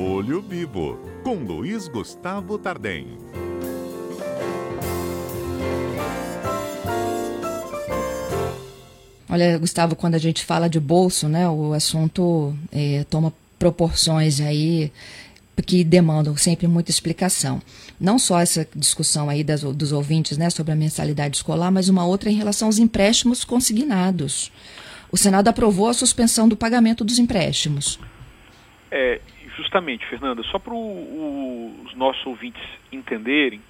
Olho Vivo, com Luiz Gustavo Tardem. Olha, Gustavo, quando a gente fala de bolso, né, o assunto é, toma proporções aí que demandam sempre muita explicação. Não só essa discussão aí das, dos ouvintes né, sobre a mensalidade escolar, mas uma outra em relação aos empréstimos consignados. O Senado aprovou a suspensão do pagamento dos empréstimos. É, justamente, Fernanda, só para os nossos ouvintes entenderem,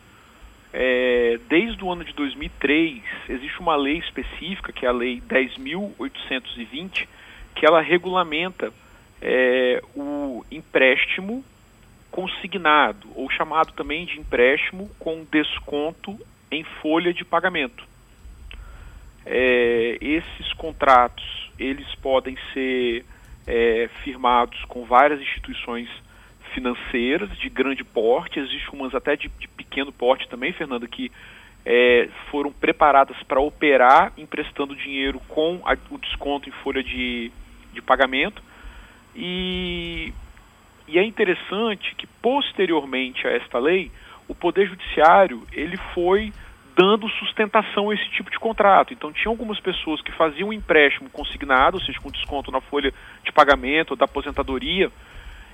é, desde o ano de 2003 existe uma lei específica, que é a Lei 10.820, que ela regulamenta é, o empréstimo consignado, ou chamado também de empréstimo com desconto em folha de pagamento. É, esses contratos eles podem ser é, firmados com várias instituições financeiras de grande porte, existem umas até de, de pequeno porte também, Fernando, que é, foram preparadas para operar emprestando dinheiro com a, o desconto em folha de, de pagamento. E, e é interessante que posteriormente a esta lei, o Poder Judiciário ele foi dando sustentação a esse tipo de contrato. Então, tinha algumas pessoas que faziam um empréstimo consignado, ou seja, com desconto na folha de pagamento da aposentadoria,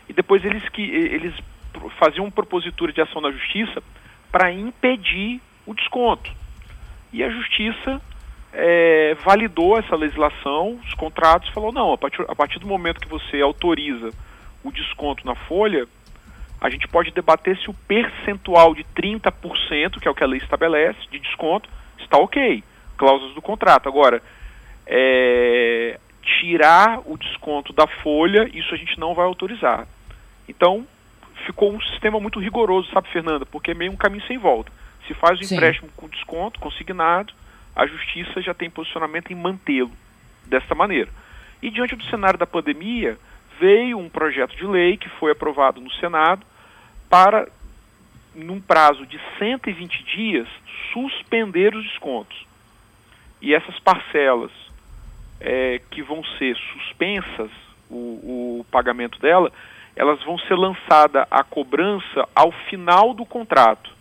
e depois eles, que, eles faziam propositura de ação na justiça para impedir o desconto. E a justiça é, validou essa legislação, os contratos, falou: não, a partir, a partir do momento que você autoriza o desconto na folha, a gente pode debater se o percentual de 30%, que é o que a lei estabelece, de desconto, está ok. Cláusulas do contrato. Agora, é, tirar o desconto da folha, isso a gente não vai autorizar. Então, ficou um sistema muito rigoroso, sabe, Fernanda? Porque é meio um caminho sem volta. Se faz o Sim. empréstimo com desconto, consignado, a justiça já tem posicionamento em mantê-lo desta maneira. E diante do cenário da pandemia, veio um projeto de lei que foi aprovado no Senado, para, num prazo de 120 dias, suspender os descontos. E essas parcelas é, que vão ser suspensas, o, o pagamento dela, elas vão ser lançadas à cobrança ao final do contrato,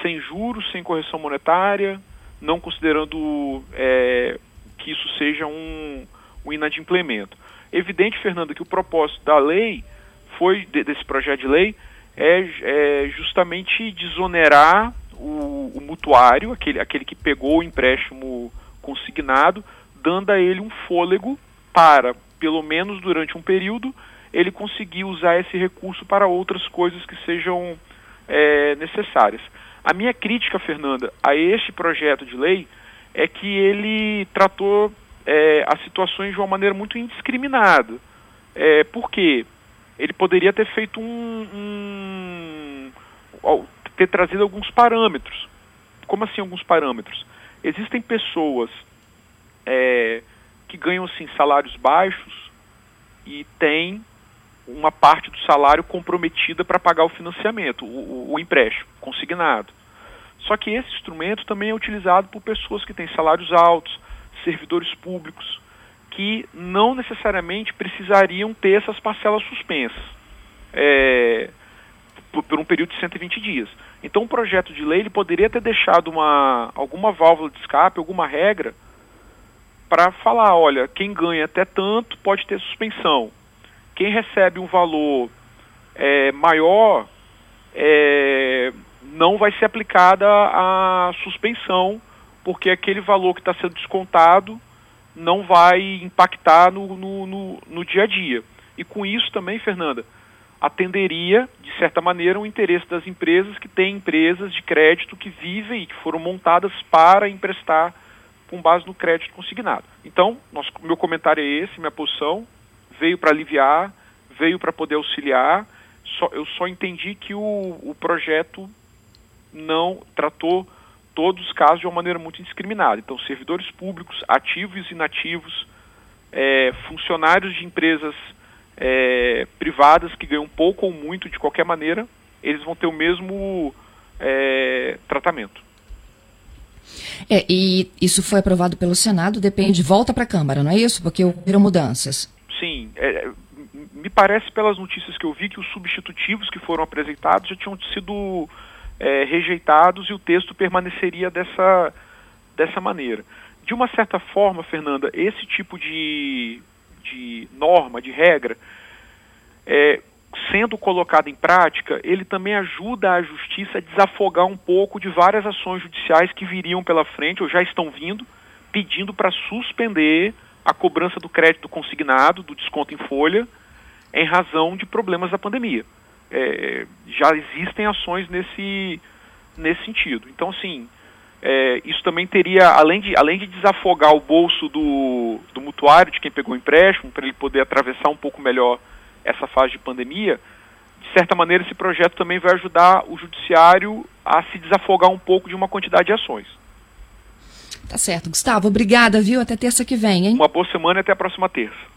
sem juros, sem correção monetária, não considerando é, que isso seja um, um inadimplemento. Evidente, Fernando, que o propósito da lei foi desse projeto de lei é, é justamente desonerar o, o, mutuário, aquele, aquele que pegou o empréstimo consignado, dando a ele um fôlego para, pelo menos durante um período, ele conseguir usar esse recurso para outras coisas que sejam é, necessárias. A minha crítica, Fernanda, a este projeto de lei é que ele tratou é, as situações de uma maneira muito indiscriminada. É, por quê? Ele poderia ter feito um, um, ter trazido alguns parâmetros. Como assim alguns parâmetros? Existem pessoas é, que ganham assim salários baixos e têm uma parte do salário comprometida para pagar o financiamento, o, o, o empréstimo consignado. Só que esse instrumento também é utilizado por pessoas que têm salários altos, servidores públicos, que não necessariamente precisariam ter essas parcelas suspensas é, por, por, um período de 120 dias. Então, o projeto de lei ele poderia ter deixado uma, alguma válvula de escape, alguma regra, para falar: olha, quem ganha até tanto pode ter suspensão. Quem recebe um valor é, maior é, não vai ser aplicada a suspensão, porque aquele valor que está sendo descontado não vai impactar no, no, no, no dia a dia. E com isso também, Fernanda, atenderia, de certa maneira, o interesse das empresas que têm empresas de crédito que vivem e que foram montadas para emprestar com base no crédito consignado. Então, nosso, meu comentário é esse, minha posição veio para aliviar, veio para poder auxiliar. Só, eu só entendi que o, o projeto não tratou todos os casos de uma maneira muito indiscriminada. Então, servidores públicos, ativos e inativos, é, funcionários de empresas é, privadas que ganham pouco ou muito de qualquer maneira, eles vão ter o mesmo é, tratamento. É, e isso foi aprovado pelo Senado, depende, volta para a Câmara, não é isso? Porque houveram mudanças. Sim, é, me parece pelas notícias que eu vi que os substitutivos que foram apresentados já tinham sido é, rejeitados e o texto permaneceria dessa, dessa maneira. De uma certa forma, Fernanda, esse tipo de, de norma, de regra, é, sendo colocado em prática, ele também ajuda a justiça a desafogar um pouco de várias ações judiciais que viriam pela frente ou já estão vindo, pedindo para suspender a cobrança do crédito consignado, do desconto em folha, em razão de problemas da pandemia. É, já existem ações nesse, nesse sentido. Então, assim, é, isso também teria, além de, além de desafogar o bolso do, do mutuário, de quem pegou o empréstimo, para ele poder atravessar um pouco melhor essa fase de pandemia, de certa maneira esse projeto também vai ajudar o judiciário a se desafogar um pouco de uma quantidade de ações. Tá certo. Gustavo, obrigada, viu? Até terça que vem, hein? Uma boa semana e até a próxima terça.